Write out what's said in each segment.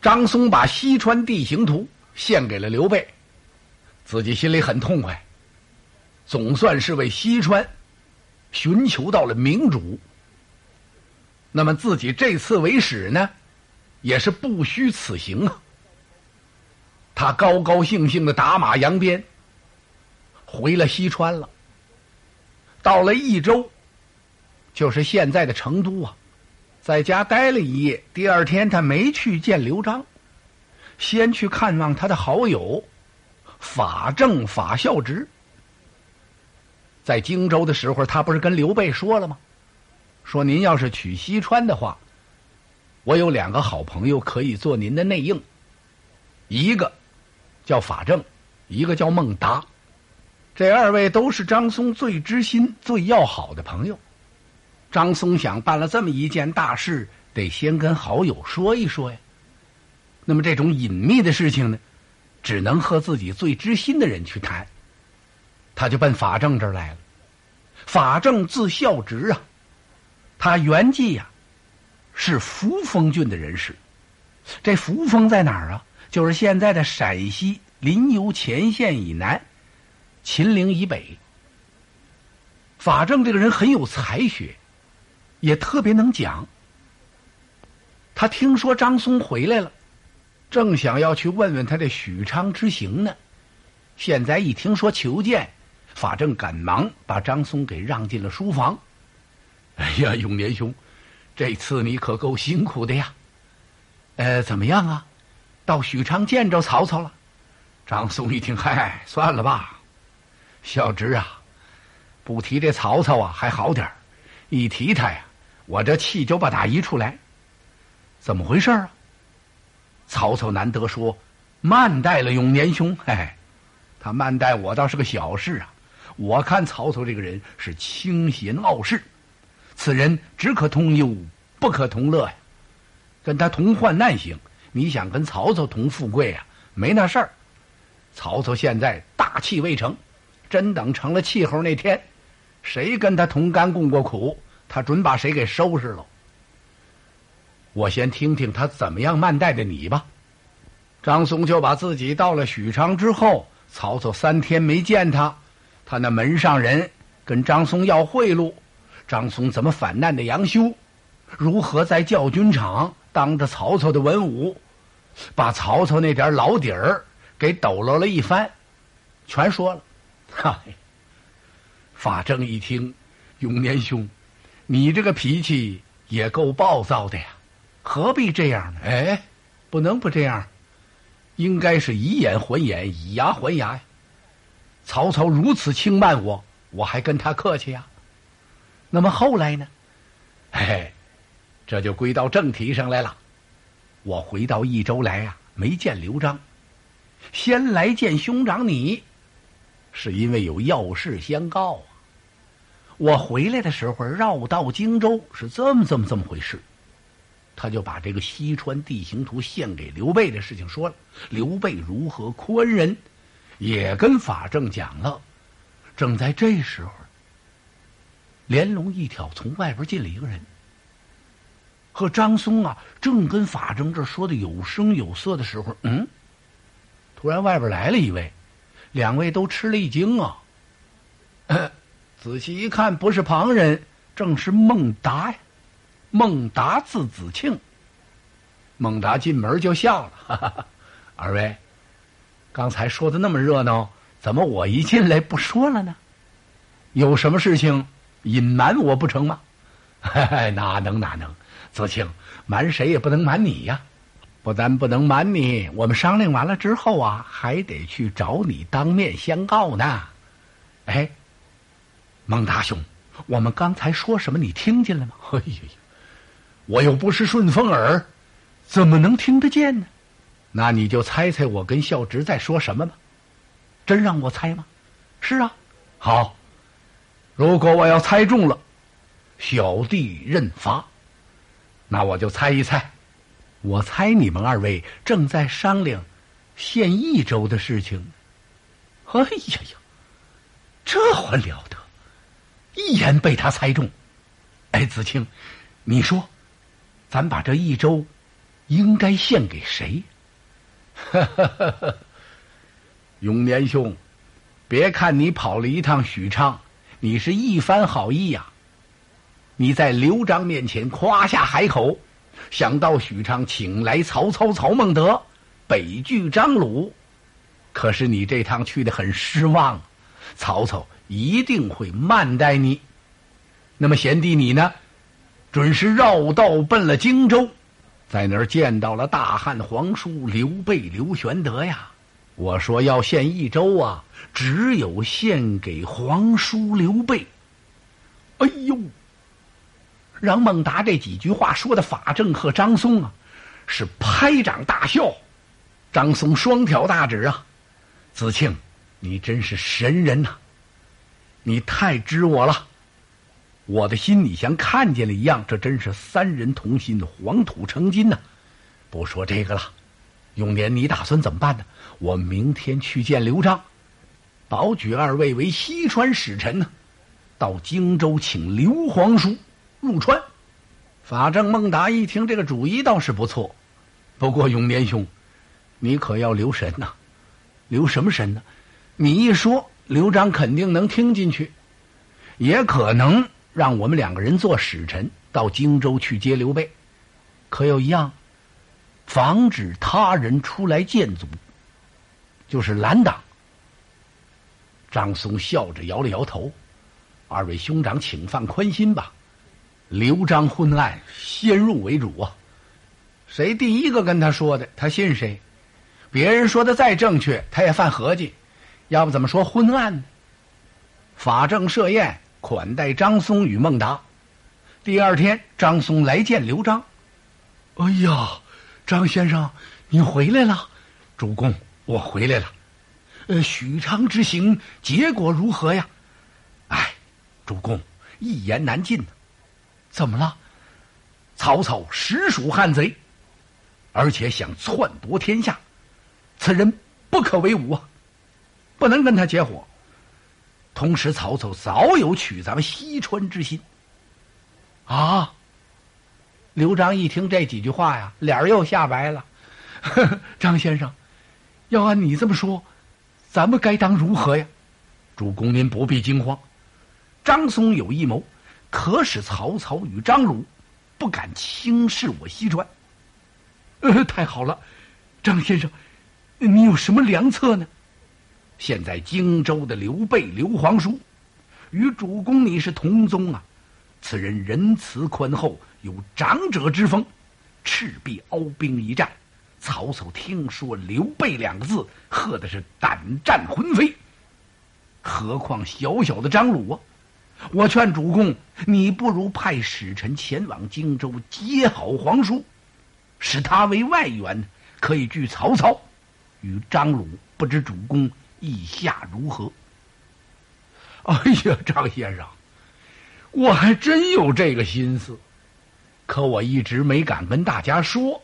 张松把西川地形图献给了刘备，自己心里很痛快，总算是为西川寻求到了明主。那么自己这次为使呢，也是不虚此行啊。他高高兴兴的打马扬鞭，回了西川了。到了益州，就是现在的成都啊。在家待了一夜，第二天他没去见刘璋，先去看望他的好友法正、法孝直。在荆州的时候，他不是跟刘备说了吗？说您要是取西川的话，我有两个好朋友可以做您的内应，一个叫法正，一个叫孟达，这二位都是张松最知心、最要好的朋友。张松想办了这么一件大事，得先跟好友说一说呀。那么这种隐秘的事情呢，只能和自己最知心的人去谈。他就奔法正这儿来了。法正字孝直啊，他原籍呀是扶风郡的人士。这扶风在哪儿啊？就是现在的陕西临游前线以南，秦岭以北。法正这个人很有才学。也特别能讲。他听说张松回来了，正想要去问问他的许昌之行呢。现在一听说求见，法正赶忙把张松给让进了书房。哎呀，永年兄，这次你可够辛苦的呀。呃，怎么样啊？到许昌见着曹操了？张松一听，嗨，算了吧。小侄啊，不提这曹操啊，还好点一提他呀。我这气就把他一出来，怎么回事啊？曹操难得说慢待了永年兄，嘿，他慢待我倒是个小事啊。我看曹操这个人是清闲傲世，此人只可同忧，不可同乐呀。跟他同患难行，你想跟曹操同富贵啊？没那事儿。曹操现在大器未成，真等成了气候那天，谁跟他同甘共过苦？他准把谁给收拾了？我先听听他怎么样慢待的你吧。张松就把自己到了许昌之后，曹操三天没见他，他那门上人跟张松要贿赂，张松怎么反难的杨修，如何在教军场当着曹操的文武，把曹操那点老底儿给抖落了一番，全说了。嗨，法正一听，永年兄。你这个脾气也够暴躁的呀，何必这样呢？哎，不能不这样，应该是以眼还眼，以牙还牙呀。曹操如此轻慢我，我还跟他客气呀？那么后来呢？嘿，这就归到正题上来了。我回到益州来呀，没见刘璋，先来见兄长你，是因为有要事相告啊。我回来的时候绕道荆州，是这么这么这么回事。他就把这个西川地形图献给刘备的事情说了。刘备如何宽仁，也跟法正讲了。正在这时候，连龙一挑从外边进了一个人，和张松啊正跟法正这说的有声有色的时候，嗯，突然外边来了一位，两位都吃了一惊啊。仔细一看，不是旁人，正是孟达呀。孟达字子庆。孟达进门就笑了：“哈哈二位，刚才说的那么热闹，怎么我一进来不说了呢？有什么事情隐瞒我不成吗？”“ 哪能哪能，子庆，瞒谁也不能瞒你呀！不但不能瞒你，我们商量完了之后啊，还得去找你当面相告呢。”哎。孟大兄，我们刚才说什么？你听见了吗？哎呀呀，我又不是顺风耳，怎么能听得见呢？那你就猜猜我跟孝直在说什么吧。真让我猜吗？是啊。好，如果我要猜中了，小弟认罚。那我就猜一猜，我猜你们二位正在商量献益州的事情。哎呀呀，这还了得！一眼被他猜中，哎，子清，你说，咱把这一周应该献给谁？永年兄，别看你跑了一趟许昌，你是一番好意呀。你在刘璋面前夸下海口，想到许昌请来曹操、曹孟德，北拒张鲁。可是你这趟去的很失望，曹操一定会慢待你。那么贤弟你呢？准是绕道奔了荆州，在那儿见到了大汉皇叔刘备刘玄德呀。我说要献益州啊，只有献给皇叔刘备。哎呦，让孟达这几句话说的法正和张松啊，是拍掌大笑。张松双挑大指啊，子庆，你真是神人呐！你太知我了。我的心里像看见了一样，这真是三人同心，黄土成金呐！不说这个了，永年，你打算怎么办呢？我明天去见刘璋，保举二位为西川使臣呢，到荆州请刘皇叔入川。法正、孟达一听这个主意倒是不错，不过永年兄，你可要留神呐！留什么神呢？你一说，刘璋肯定能听进去，也可能。让我们两个人做使臣到荆州去接刘备，可有一样，防止他人出来见阻，就是拦挡。张松笑着摇了摇头：“二位兄长，请放宽心吧。刘璋昏暗，先入为主啊！谁第一个跟他说的，他信谁。别人说的再正确，他也犯合计。要不怎么说昏暗呢？法正设宴。”款待张松与孟达。第二天，张松来见刘璋。哎呀，张先生，你回来了！主公，我回来了。呃，许昌之行结果如何呀？哎，主公，一言难尽。怎么了？曹操实属汉贼，而且想篡夺天下，此人不可为伍啊，不能跟他结伙。同时，曹操早有取咱们西川之心。啊！刘璋一听这几句话呀，脸儿又吓白了。张先生，要按你这么说，咱们该当如何呀？主公，您不必惊慌。张松有一谋，可使曹操与张鲁不敢轻视我西川。呃，太好了，张先生，你有什么良策呢？现在荆州的刘备刘皇叔，与主公你是同宗啊。此人仁慈宽厚，有长者之风，赤壁鏖兵一战，曹操听说刘备两个字，喝的是胆战魂飞。何况小小的张鲁啊！我劝主公，你不如派使臣前往荆州接好皇叔，使他为外援，可以拒曹操。与张鲁，不知主公。意下如何？哎呀，张先生，我还真有这个心思，可我一直没敢跟大家说。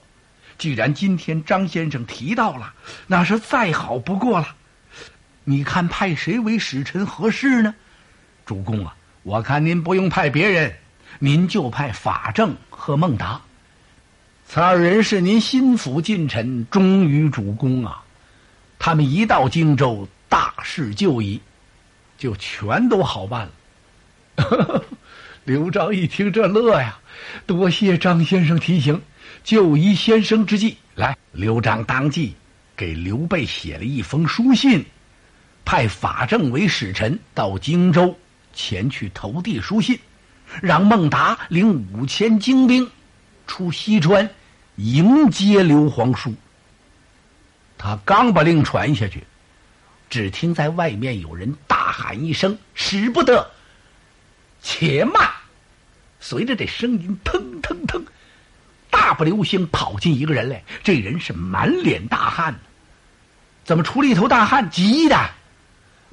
既然今天张先生提到了，那是再好不过了。你看派谁为使臣合适呢？主公啊，我看您不用派别人，您就派法正和孟达，此二人是您心腹近臣，忠于主公啊。他们一到荆州，大事就已，就全都好办了。刘璋一听这乐呀，多谢张先生提醒，就依先生之计来。刘璋当即给刘备写了一封书信，派法正为使臣到荆州前去投递书信，让孟达领五千精兵出西川迎接刘皇叔。他刚把令传下去，只听在外面有人大喊一声：“使不得！”且慢。随着这声音，腾腾腾，大步流星跑进一个人来。这人是满脸大汗，怎么出了一头大汗？急的，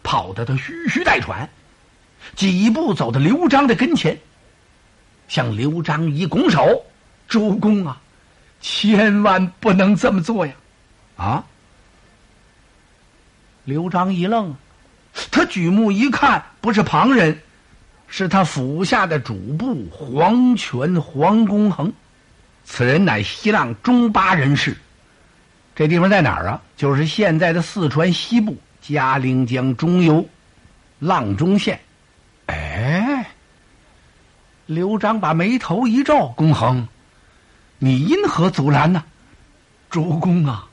跑得他吁吁带喘，几步走到刘璋的跟前，向刘璋一拱手：“主公啊，千万不能这么做呀！”啊！刘璋一愣，他举目一看，不是旁人，是他府下的主簿黄权黄公衡。此人乃西浪中巴人士。这地方在哪儿啊？就是现在的四川西部嘉陵江中游阆中县。哎，刘璋把眉头一皱：“公衡，你因何阻拦呢？”主公啊，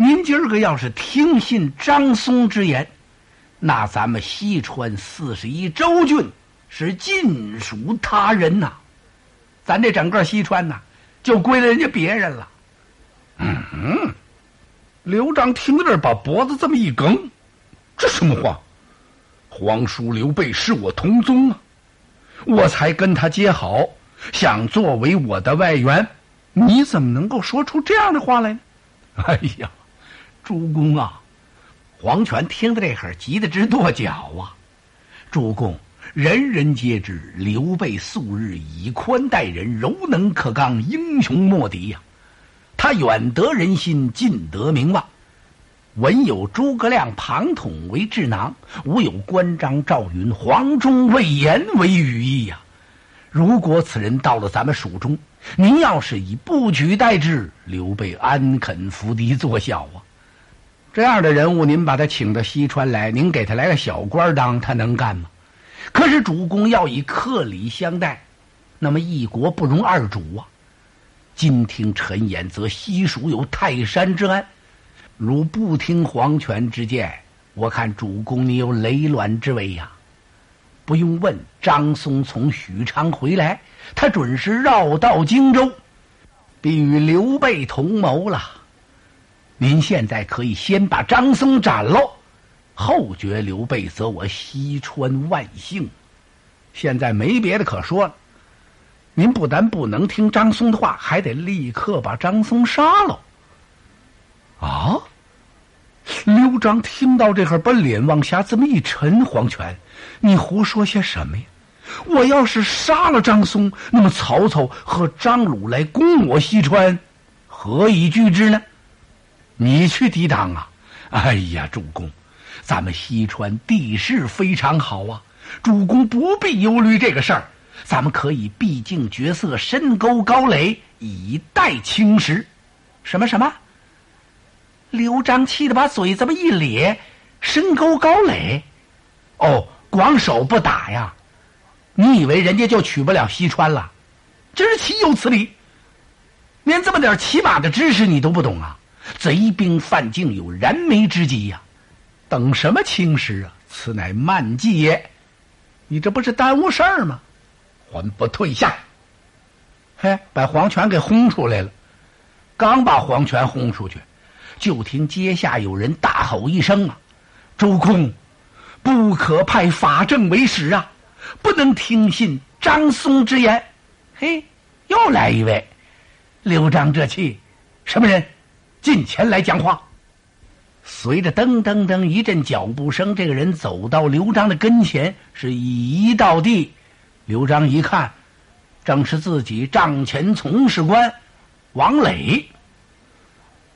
您今儿个要是听信张松之言，那咱们西川四十一州郡是尽属他人呐。咱这整个西川呐，就归了人家别人了。嗯，刘璋听到这儿，把脖子这么一梗，这什么话？皇叔刘备是我同宗啊，我才跟他结好，想作为我的外援。你怎么能够说出这样的话来呢？哎呀，主公啊！黄权听到这会儿，急得直跺脚啊！主公，人人皆知刘备素日以宽待人，柔能可刚，英雄莫敌呀。他远得人心，近得名望。文有诸葛亮、庞统为智囊，武有关张、赵云、黄忠、魏延为羽翼呀。如果此人到了咱们蜀中，您要是以不举待之，刘备安肯伏敌作小啊？这样的人物，您把他请到西川来，您给他来个小官当，他能干吗？可是主公要以客礼相待，那么一国不容二主啊！今听臣言，则西蜀有泰山之安；如不听皇权之见，我看主公你有雷卵之危呀！不用问，张松从许昌回来，他准是绕道荆州，必与刘备同谋了。您现在可以先把张松斩喽，后决刘备，则我西川万幸。现在没别的可说了，您不但不能听张松的话，还得立刻把张松杀了。啊！刘璋听到这会儿，把脸往下这么一沉，黄权。你胡说些什么呀？我要是杀了张松，那么曹操和张鲁来攻我西川，何以拒之呢？你去抵挡啊！哎呀，主公，咱们西川地势非常好啊，主公不必忧虑这个事儿。咱们可以毕竟绝色，深沟高垒，以待青石。什么什么？刘璋气得把嘴这么一咧，深沟高垒，哦。光手不打呀？你以为人家就取不了西川了？真是岂有此理！连这么点起码的知识你都不懂啊！贼兵犯境，有燃眉之急呀！等什么青石啊？此乃慢计也！你这不是耽误事儿吗？还不退下！嘿，把黄权给轰出来了。刚把黄权轰出去，就听阶下有人大吼一声啊：“主公！”不可派法正为使啊！不能听信张松之言。嘿，又来一位。刘璋这气，什么人？进前来讲话。随着噔噔噔一阵脚步声，这个人走到刘璋的跟前，是一到地。刘璋一看，正是自己帐前从事官王磊。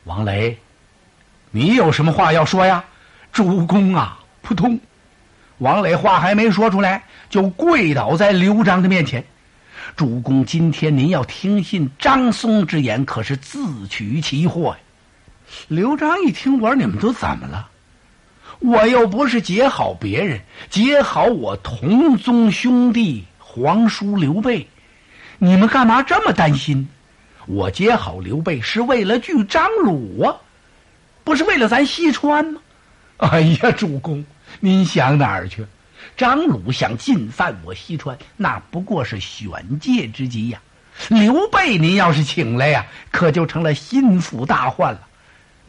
王磊，你有什么话要说呀？主公啊，扑通。王磊话还没说出来，就跪倒在刘璋的面前。主公，今天您要听信张松之言，可是自取其祸呀！刘璋一听，我说你们都怎么了？我又不是结好别人，结好我同宗兄弟皇叔刘备，你们干嘛这么担心？我结好刘备是为了拒张鲁啊，不是为了咱西川吗？哎呀，主公！您想哪儿去？张鲁想进犯我西川，那不过是选界之计呀。刘备，您要是请来呀，可就成了心腹大患了。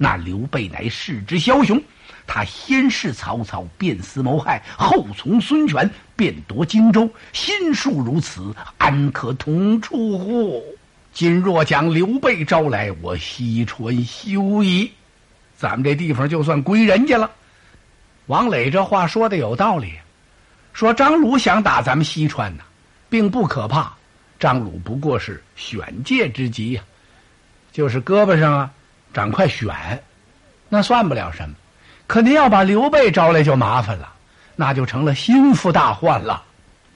那刘备乃世之枭雄，他先是曹操，变思谋害，后从孙权，便夺荆州，心术如此，安可同处乎？今若将刘备招来，我西川休矣。咱们这地方就算归人家了。王磊这话说的有道理，说张鲁想打咱们西川呢，并不可怕。张鲁不过是选界之疾呀，就是胳膊上啊赶快选，那算不了什么。可您要把刘备招来就麻烦了，那就成了心腹大患了。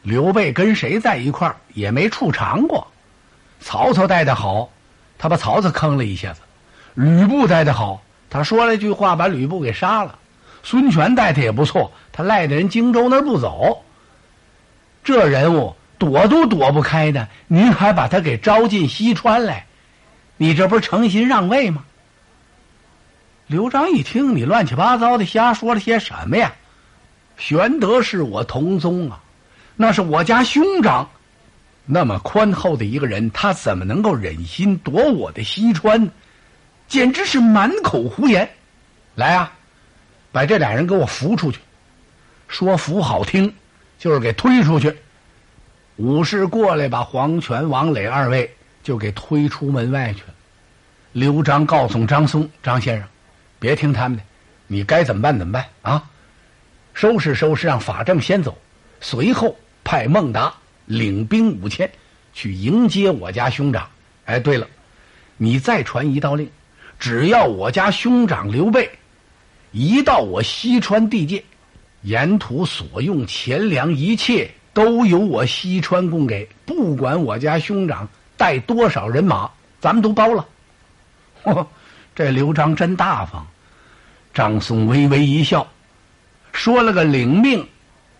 刘备跟谁在一块儿也没处尝过，曹操带的好，他把曹操坑了一下子；吕布带的好，他说了一句话，把吕布给杀了。孙权带的也不错，他赖在人荆州那儿不走。这人物躲都躲不开的，您还把他给招进西川来，你这不是诚心让位吗？刘璋一听，你乱七八糟的瞎说了些什么呀？玄德是我同宗啊，那是我家兄长，那么宽厚的一个人，他怎么能够忍心夺我的西川？简直是满口胡言！来啊！把这俩人给我扶出去，说扶好听，就是给推出去。武士过来，把黄泉、王磊二位就给推出门外去了。刘璋告诉张松：“张先生，别听他们的，你该怎么办怎么办啊？收拾收拾，让法正先走，随后派孟达领兵五千去迎接我家兄长。哎，对了，你再传一道令，只要我家兄长刘备。”一到我西川地界，沿途所用钱粮一切都由我西川供给，不管我家兄长带多少人马，咱们都包了。呵呵，这刘璋真大方。张松微微一笑，说了个领命，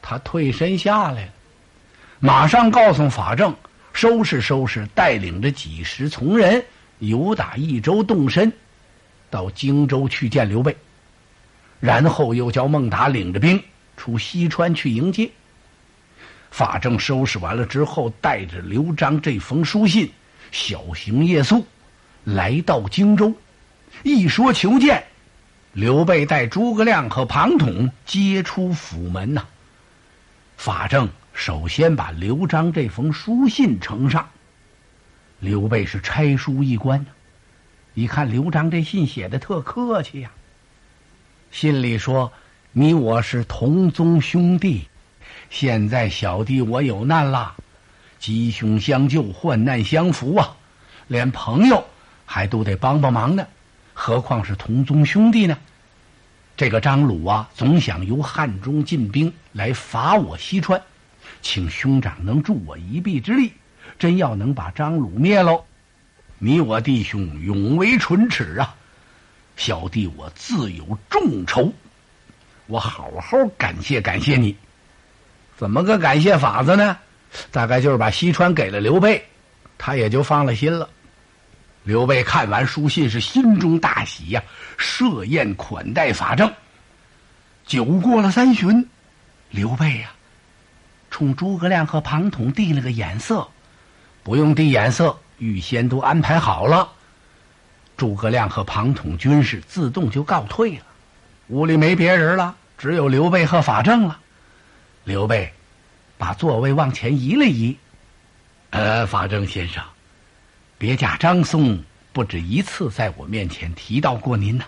他退身下来，马上告诉法正收拾收拾，带领着几十从人由打益州动身，到荆州去见刘备。然后又叫孟达领着兵出西川去迎接。法正收拾完了之后，带着刘璋这封书信，小行夜宿，来到荆州。一说求见，刘备带诸葛亮和庞统接出府门呐。法正首先把刘璋这封书信呈上。刘备是拆书一关呢，一看刘璋这信写的特客气呀。信里说：“你我是同宗兄弟，现在小弟我有难了，吉凶相救，患难相扶啊！连朋友还都得帮帮忙呢，何况是同宗兄弟呢？这个张鲁啊，总想由汉中进兵来伐我西川，请兄长能助我一臂之力。真要能把张鲁灭喽，你我弟兄永为唇齿啊！”小弟我自有重酬，我好好感谢感谢你。怎么个感谢法子呢？大概就是把西川给了刘备，他也就放了心了。刘备看完书信是心中大喜呀，设宴款待法正。酒过了三巡，刘备呀，冲诸葛亮和庞统递了个眼色，不用递眼色，预先都安排好了。诸葛亮和庞统军士自动就告退了，屋里没别人了，只有刘备和法正了。刘备把座位往前移了移，呃，法正先生，别驾张松不止一次在我面前提到过您呐。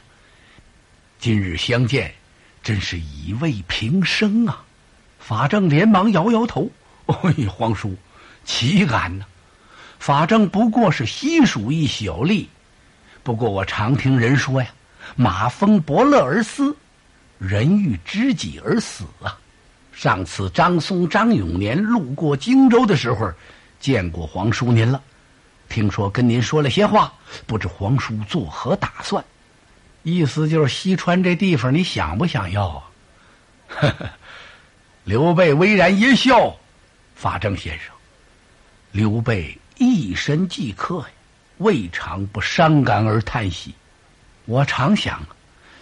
今日相见，真是以慰平生啊！法正连忙摇摇头：“ 哎，皇叔，岂敢呢？法正不过是西蜀一小吏。”不过我常听人说呀，马蜂伯乐而死，人欲知己而死啊。上次张松、张永年路过荆州的时候，见过皇叔您了，听说跟您说了些话，不知皇叔作何打算？意思就是西川这地方，你想不想要啊？呵呵，刘备微然一笑，法正先生，刘备一身即刻呀。未尝不伤感而叹息。我常想，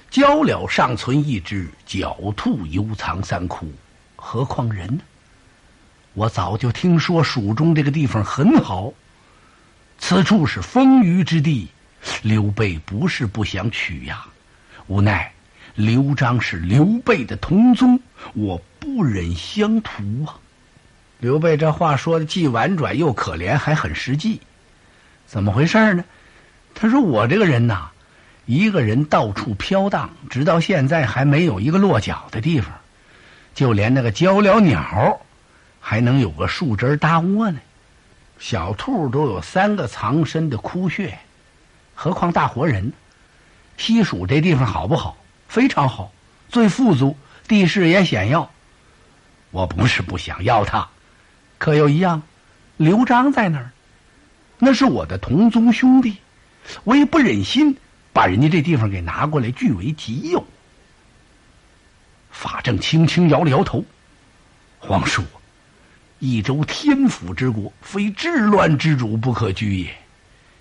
鹪鸟尚存一只，狡兔犹藏三窟，何况人呢？我早就听说蜀中这个地方很好，此处是丰腴之地。刘备不是不想取呀，无奈刘璋是刘备的同宗，我不忍相图啊。刘备这话说的既婉转又可怜，还很实际。怎么回事呢？他说：“我这个人呐，一个人到处飘荡，直到现在还没有一个落脚的地方，就连那个鹪鹩鸟，还能有个树枝搭窝呢。小兔都有三个藏身的窟穴，何况大活人？西蜀这地方好不好？非常好，最富足，地势也险要。我不是不想要他，可又一样，刘璋在那儿。”那是我的同宗兄弟，我也不忍心把人家这地方给拿过来据为己有。法正轻轻摇了摇头，皇叔，益州天府之国，非治乱之主不可居也。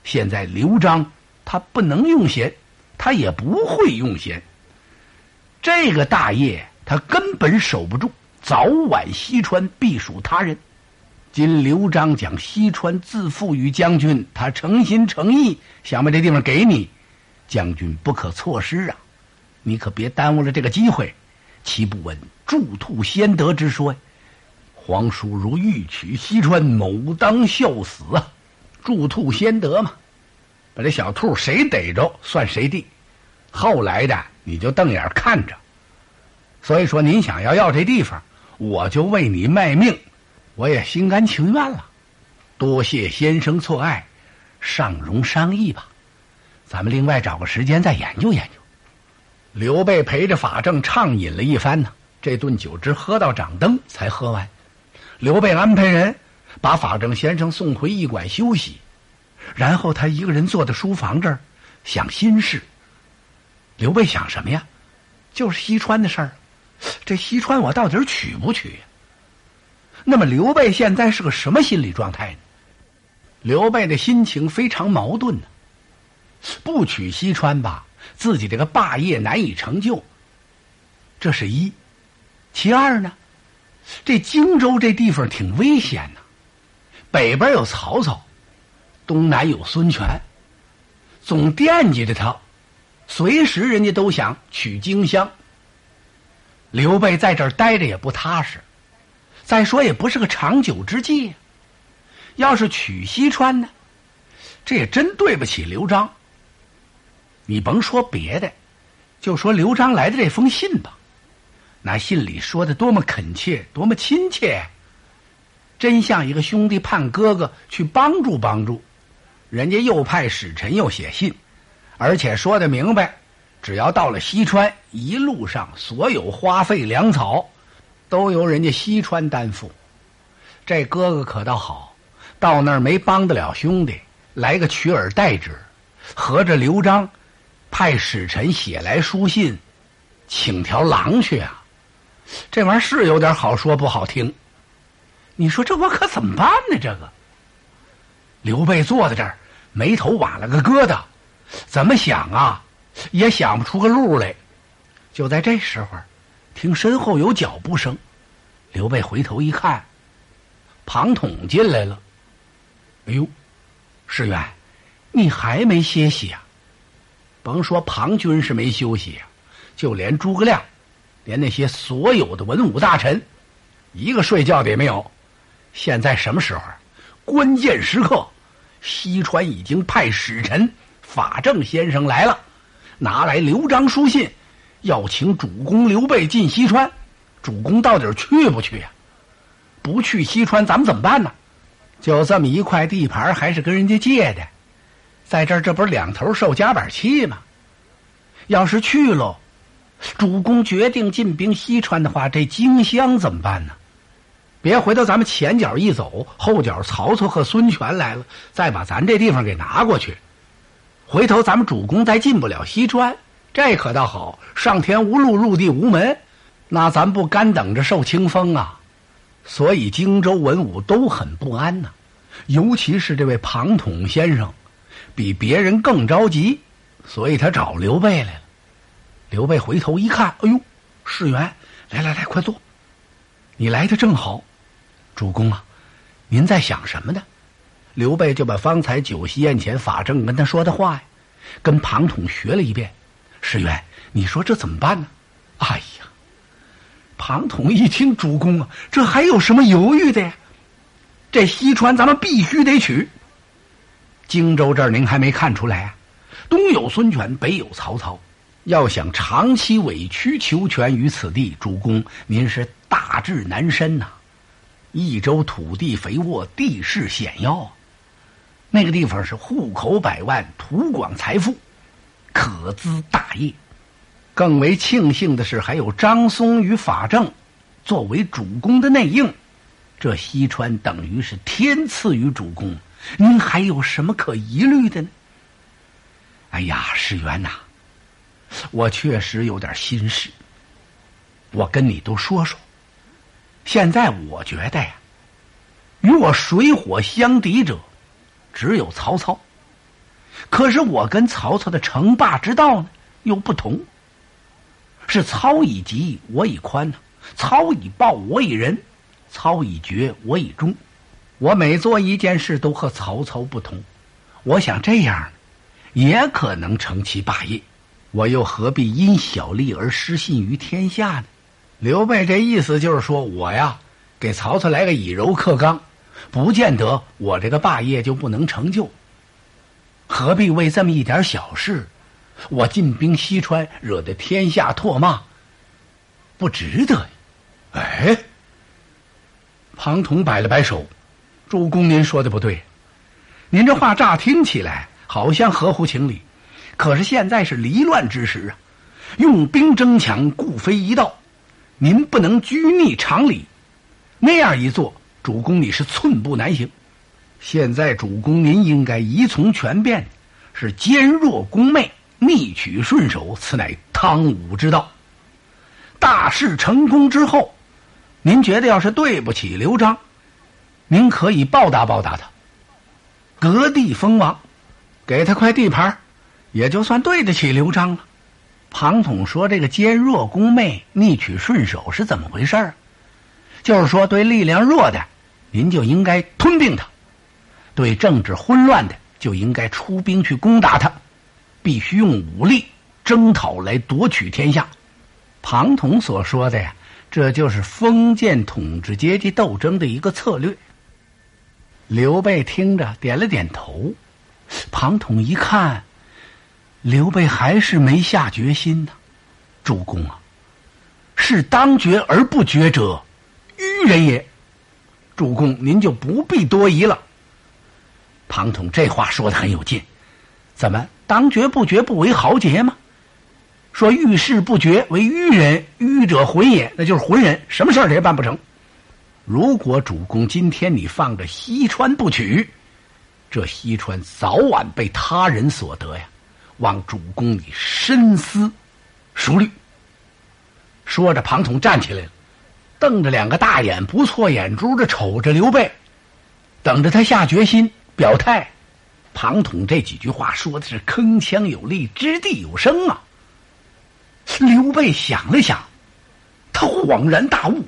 现在刘璋他不能用贤，他也不会用贤。这个大业他根本守不住，早晚西川必属他人。今刘璋将西川自付于将军，他诚心诚意想把这地方给你，将军不可错失啊！你可别耽误了这个机会。岂不闻助兔先得之说呀？皇叔如欲取西川，某当效死啊！助兔先得嘛，把这小兔谁逮着算谁的。后来的你就瞪眼看着。所以说，您想要要这地方，我就为你卖命，我也心甘情愿了。多谢先生错爱，尚容商议吧。咱们另外找个时间再研究研究。刘备陪着法正畅饮了一番呢，这顿酒直喝到掌灯才喝完。刘备安排人把法正先生送回驿馆休息，然后他一个人坐在书房这儿想心事。刘备想什么呀？就是西川的事儿。这西川我到底取不取呀？那么刘备现在是个什么心理状态呢？刘备的心情非常矛盾呢。不取西川吧。自己这个霸业难以成就，这是一；其二呢，这荆州这地方挺危险呐，北边有曹操，东南有孙权，总惦记着他，随时人家都想取荆襄。刘备在这儿待着也不踏实，再说也不是个长久之计。要是取西川呢，这也真对不起刘璋。你甭说别的，就说刘璋来的这封信吧，那信里说的多么恳切，多么亲切，真像一个兄弟盼哥哥去帮助帮助。人家又派使臣又写信，而且说的明白，只要到了西川，一路上所有花费粮草，都由人家西川担负。这哥哥可倒好，到那儿没帮得了兄弟，来个取而代之，合着刘璋。派使臣写来书信，请条狼去啊！这玩意儿是有点好说不好听。你说这我可怎么办呢？这个刘备坐在这儿，眉头挽了个疙瘩，怎么想啊，也想不出个路来。就在这时候，听身后有脚步声，刘备回头一看，庞统进来了。哎呦，世远，你还没歇息啊？甭说庞军是没休息呀，就连诸葛亮，连那些所有的文武大臣，一个睡觉的也没有。现在什么时候？关键时刻，西川已经派使臣法正先生来了，拿来刘璋书信，要请主公刘备进西川。主公到底去不去呀？不去西川，咱们怎么办呢？就这么一块地盘，还是跟人家借的。在这儿，这不是两头受夹板气吗？要是去喽，主公决定进兵西川的话，这荆襄怎么办呢？别回头咱们前脚一走，后脚曹操和孙权来了，再把咱这地方给拿过去。回头咱们主公再进不了西川，这可倒好，上天无路，入地无门，那咱不干等着受清风啊！所以荆州文武都很不安呐，尤其是这位庞统先生。比别人更着急，所以他找刘备来了。刘备回头一看，哎呦，世元，来来来，快坐。你来的正好，主公啊，您在想什么呢？刘备就把方才酒席宴前法正跟他说的话呀，跟庞统学了一遍。世元，你说这怎么办呢？哎呀，庞统一听，主公啊，这还有什么犹豫的呀？这西川咱们必须得取。荆州这儿您还没看出来啊？东有孙权，北有曹操，要想长期委曲求全于此地，主公您是大志难伸呐。益州土地肥沃，地势险要，那个地方是户口百万，土广财富，可资大业。更为庆幸的是，还有张松与法正作为主公的内应，这西川等于是天赐予主公。您还有什么可疑虑的呢？哎呀，世元呐，我确实有点心事。我跟你都说说。现在我觉得呀，与我水火相敌者，只有曹操。可是我跟曹操的称霸之道呢，又不同。是操以急，我以宽呢；操以暴，我以仁；操以决，我以忠。我每做一件事都和曹操不同。我想这样，也可能成其霸业。我又何必因小利而失信于天下呢？刘备这意思就是说，我呀，给曹操来个以柔克刚，不见得我这个霸业就不能成就。何必为这么一点小事，我进兵西川，惹得天下唾骂？不值得呀。哎，庞统摆了摆手，主公，您说的不对。您这话乍听起来好像合乎情理，可是现在是离乱之时啊，用兵争强固非一道。您不能拘泥常理，那样一做，主公你是寸步难行。现在主公您应该依从权变，是坚弱攻媚，逆取顺守，此乃汤武之道。大事成功之后，您觉得要是对不起刘璋，您可以报答报答他，割地封王，给他块地盘，也就算对得起刘璋了。庞统说：“这个坚弱攻媚、逆取顺守是怎么回事儿？就是说，对力量弱的，您就应该吞并他；对政治混乱的，就应该出兵去攻打他，必须用武力征讨来夺取天下。”庞统所说的呀，这就是封建统治阶级斗争的一个策略。刘备听着点了点头。庞统一看。刘备还是没下决心呢，主公啊，是当决而不决者，愚人也。主公您就不必多疑了。庞统这话说的很有劲，怎么当决不决不为豪杰吗？说遇事不决为愚人，愚者浑也，那就是浑人，什么事儿也办不成。如果主公今天你放着西川不取，这西川早晚被他人所得呀。望主公你深思熟虑。说着，庞统站起来了，瞪着两个大眼，不错眼珠的瞅着刘备，等着他下决心表态。庞统这几句话说的是铿锵有力，掷地有声啊！刘备想了想，他恍然大悟，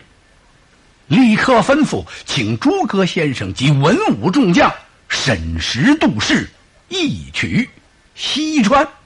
立刻吩咐请诸葛先生及文武众将审时度势，一取。西川。